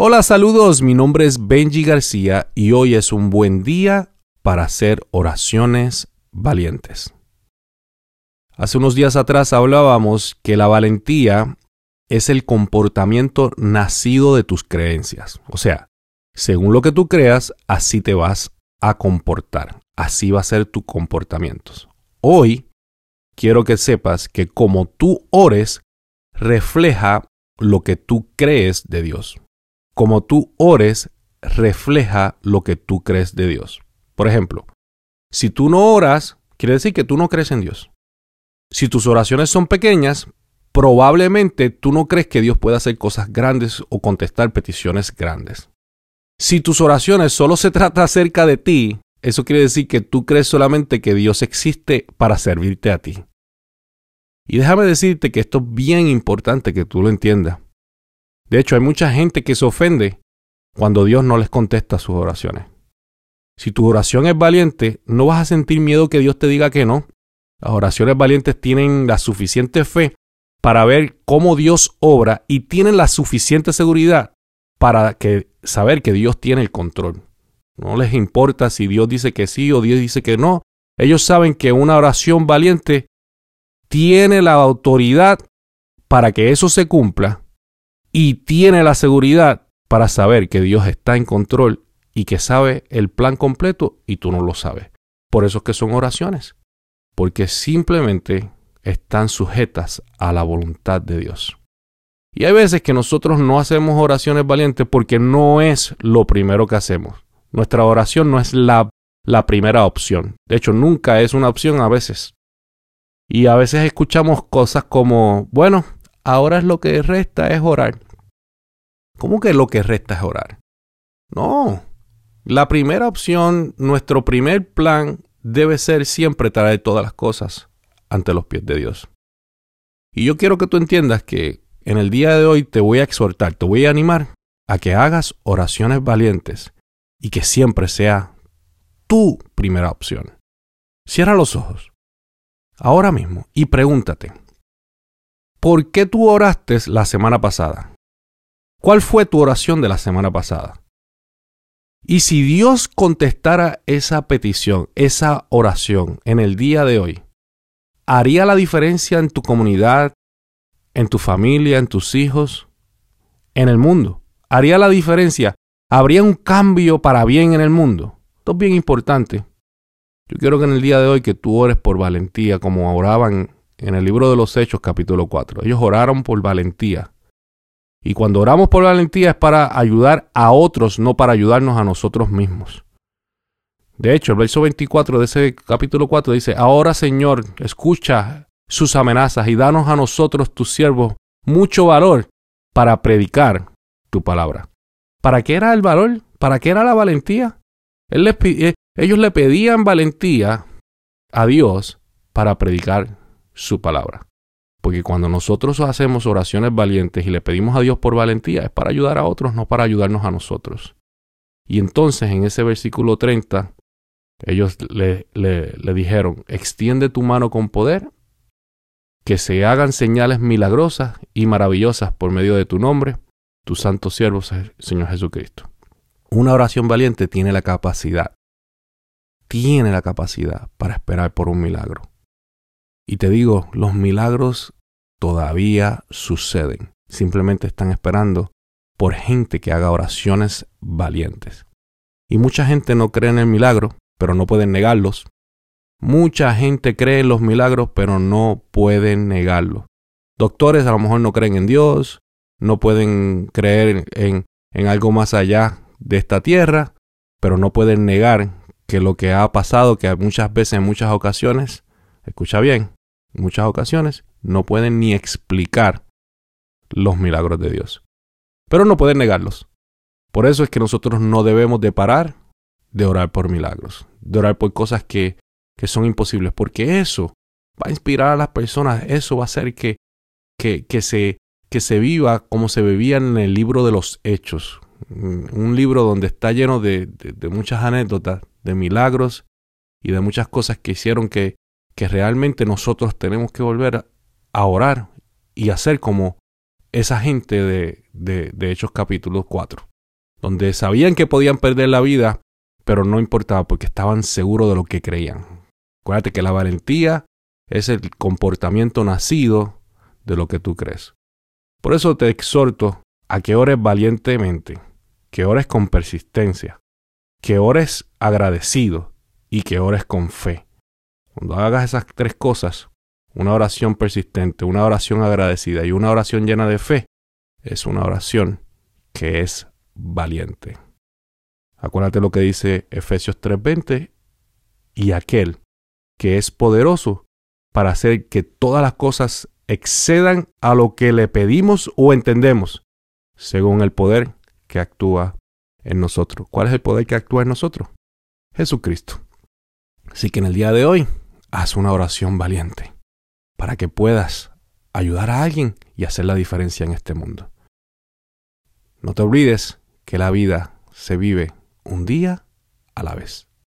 Hola, saludos, mi nombre es Benji García y hoy es un buen día para hacer oraciones valientes. Hace unos días atrás hablábamos que la valentía es el comportamiento nacido de tus creencias. O sea, según lo que tú creas, así te vas a comportar. Así va a ser tu comportamiento. Hoy quiero que sepas que como tú ores, refleja lo que tú crees de Dios como tú ores, refleja lo que tú crees de Dios. Por ejemplo, si tú no oras, quiere decir que tú no crees en Dios. Si tus oraciones son pequeñas, probablemente tú no crees que Dios pueda hacer cosas grandes o contestar peticiones grandes. Si tus oraciones solo se trata acerca de ti, eso quiere decir que tú crees solamente que Dios existe para servirte a ti. Y déjame decirte que esto es bien importante que tú lo entiendas. De hecho, hay mucha gente que se ofende cuando Dios no les contesta sus oraciones. Si tu oración es valiente, no vas a sentir miedo que Dios te diga que no. Las oraciones valientes tienen la suficiente fe para ver cómo Dios obra y tienen la suficiente seguridad para que, saber que Dios tiene el control. No les importa si Dios dice que sí o Dios dice que no. Ellos saben que una oración valiente tiene la autoridad para que eso se cumpla y tiene la seguridad para saber que Dios está en control y que sabe el plan completo y tú no lo sabes. Por eso es que son oraciones, porque simplemente están sujetas a la voluntad de Dios. Y hay veces que nosotros no hacemos oraciones valientes porque no es lo primero que hacemos. Nuestra oración no es la, la primera opción. De hecho, nunca es una opción a veces. Y a veces escuchamos cosas como, bueno, ahora es lo que resta es orar. ¿Cómo que lo que resta es orar? No. La primera opción, nuestro primer plan debe ser siempre traer todas las cosas ante los pies de Dios. Y yo quiero que tú entiendas que en el día de hoy te voy a exhortar, te voy a animar a que hagas oraciones valientes y que siempre sea tu primera opción. Cierra los ojos ahora mismo y pregúntate, ¿Por qué tú oraste la semana pasada? ¿Cuál fue tu oración de la semana pasada? Y si Dios contestara esa petición, esa oración en el día de hoy, ¿haría la diferencia en tu comunidad, en tu familia, en tus hijos, en el mundo? ¿Haría la diferencia? ¿Habría un cambio para bien en el mundo? Esto es bien importante. Yo quiero que en el día de hoy que tú ores por valentía, como oraban en el libro de los Hechos capítulo 4. Ellos oraron por valentía. Y cuando oramos por valentía es para ayudar a otros, no para ayudarnos a nosotros mismos. De hecho, el verso 24 de ese capítulo 4 dice, Ahora Señor, escucha sus amenazas y danos a nosotros, tus siervos, mucho valor para predicar tu palabra. ¿Para qué era el valor? ¿Para qué era la valentía? Eh, ellos le pedían valentía a Dios para predicar su palabra. Porque cuando nosotros hacemos oraciones valientes y le pedimos a Dios por valentía, es para ayudar a otros, no para ayudarnos a nosotros. Y entonces en ese versículo 30, ellos le, le, dijeron, extiende tu mano con poder, que se hagan señales milagrosas y maravillosas por medio de tu nombre, tu santo siervo, Señor Jesucristo. Una oración valiente tiene la capacidad, tiene la capacidad para esperar por un milagro. Y te digo, los milagros todavía suceden. Simplemente están esperando por gente que haga oraciones valientes. Y mucha gente no cree en el milagro, pero no pueden negarlos. Mucha gente cree en los milagros, pero no pueden negarlos. Doctores a lo mejor no creen en Dios, no pueden creer en, en algo más allá de esta tierra, pero no pueden negar que lo que ha pasado, que muchas veces, en muchas ocasiones, escucha bien, muchas ocasiones no pueden ni explicar los milagros de Dios. Pero no pueden negarlos. Por eso es que nosotros no debemos de parar de orar por milagros, de orar por cosas que, que son imposibles, porque eso va a inspirar a las personas, eso va a hacer que, que, que, se, que se viva como se vivía en el libro de los hechos, un libro donde está lleno de, de muchas anécdotas, de milagros y de muchas cosas que hicieron que, que realmente nosotros tenemos que volver a orar y hacer como esa gente de, de, de Hechos capítulo 4, donde sabían que podían perder la vida, pero no importaba porque estaban seguros de lo que creían. Acuérdate que la valentía es el comportamiento nacido de lo que tú crees. Por eso te exhorto a que ores valientemente, que ores con persistencia, que ores agradecido y que ores con fe. Cuando hagas esas tres cosas, una oración persistente, una oración agradecida y una oración llena de fe, es una oración que es valiente. Acuérdate lo que dice Efesios 3:20, y aquel que es poderoso para hacer que todas las cosas excedan a lo que le pedimos o entendemos, según el poder que actúa en nosotros. ¿Cuál es el poder que actúa en nosotros? Jesucristo. Así que en el día de hoy, haz una oración valiente para que puedas ayudar a alguien y hacer la diferencia en este mundo. No te olvides que la vida se vive un día a la vez.